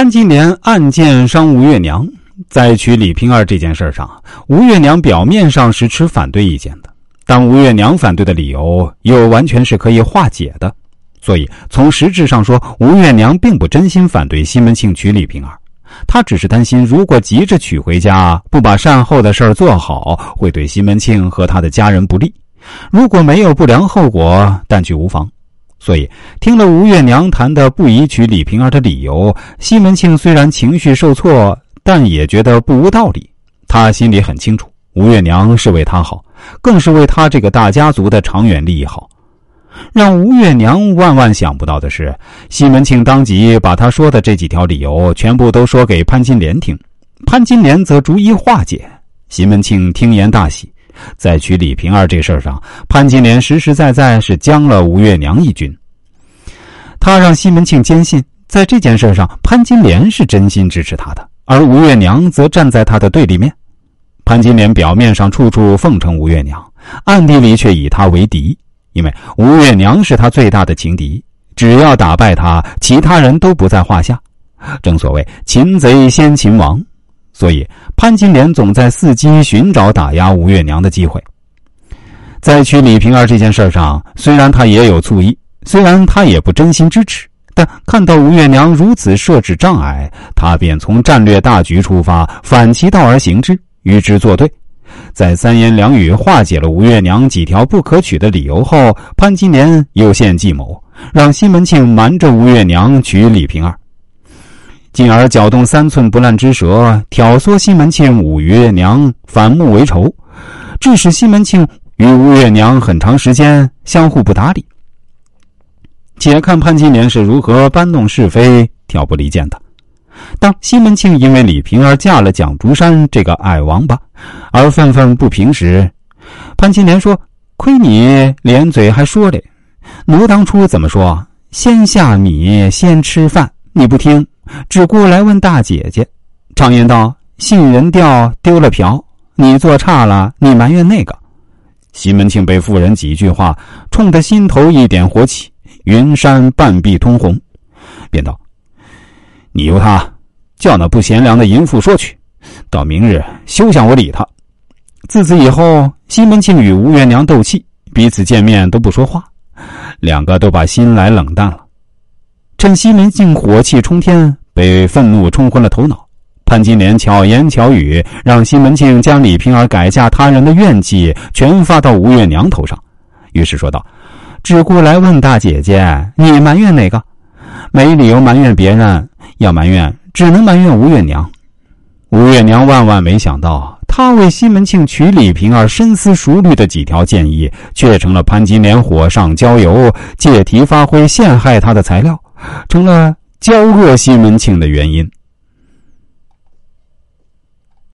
潘金莲暗箭伤吴月娘，在娶李瓶儿这件事上，吴月娘表面上是持反对意见的，但吴月娘反对的理由又完全是可以化解的，所以从实质上说，吴月娘并不真心反对西门庆娶李瓶儿，她只是担心，如果急着娶回家，不把善后的事儿做好，会对西门庆和他的家人不利；如果没有不良后果，但去无妨。所以，听了吴月娘谈的不宜娶李瓶儿的理由，西门庆虽然情绪受挫，但也觉得不无道理。他心里很清楚，吴月娘是为他好，更是为他这个大家族的长远利益好。让吴月娘万万想不到的是，西门庆当即把他说的这几条理由全部都说给潘金莲听，潘金莲则逐一化解。西门庆听言大喜。在娶李瓶儿这事儿上，潘金莲实实在在是将了吴月娘一军。他让西门庆坚信，在这件事上，潘金莲是真心支持他的，而吴月娘则站在他的对立面。潘金莲表面上处处奉承吴月娘，暗地里却以她为敌，因为吴月娘是他最大的情敌，只要打败她，其他人都不在话下。正所谓擒贼先擒王。所以，潘金莲总在伺机寻找打压吴月娘的机会。在娶李瓶儿这件事上，虽然他也有醋意，虽然他也不真心支持，但看到吴月娘如此设置障碍，他便从战略大局出发，反其道而行之，与之作对。在三言两语化解了吴月娘几条不可取的理由后，潘金莲又献计谋，让西门庆瞒着吴月娘娶李瓶儿。进而搅动三寸不烂之舌，挑唆西门庆与吴月娘反目为仇，致使西门庆与吴月娘很长时间相互不搭理。且看潘金莲是如何搬弄是非、挑拨离间的。当西门庆因为李瓶儿嫁了蒋竹山这个矮王八而愤愤不平时，潘金莲说：“亏你连嘴还说嘞，奴当初怎么说？先下米，先吃饭，你不听。”只顾来问大姐姐，常言道：“信人掉丢了瓢。”你做差了，你埋怨那个。西门庆被妇人几句话冲得心头一点火起，云山半壁通红，便道：“你由他叫那不贤良的淫妇说去，到明日休想我理他。”自此以后，西门庆与吴月娘斗气，彼此见面都不说话，两个都把心来冷淡了。趁西门庆火气冲天。被愤怒冲昏了头脑，潘金莲巧言巧语，让西门庆将李瓶儿改嫁他人的怨气全发到吴月娘头上，于是说道：“只顾来问大姐姐，你埋怨哪个？没理由埋怨别人，要埋怨只能埋怨吴月娘。”吴月娘万万没想到，她为西门庆娶李瓶儿深思熟虑的几条建议，却成了潘金莲火上浇油、借题发挥、陷害她的材料，成了。交恶西门庆的原因。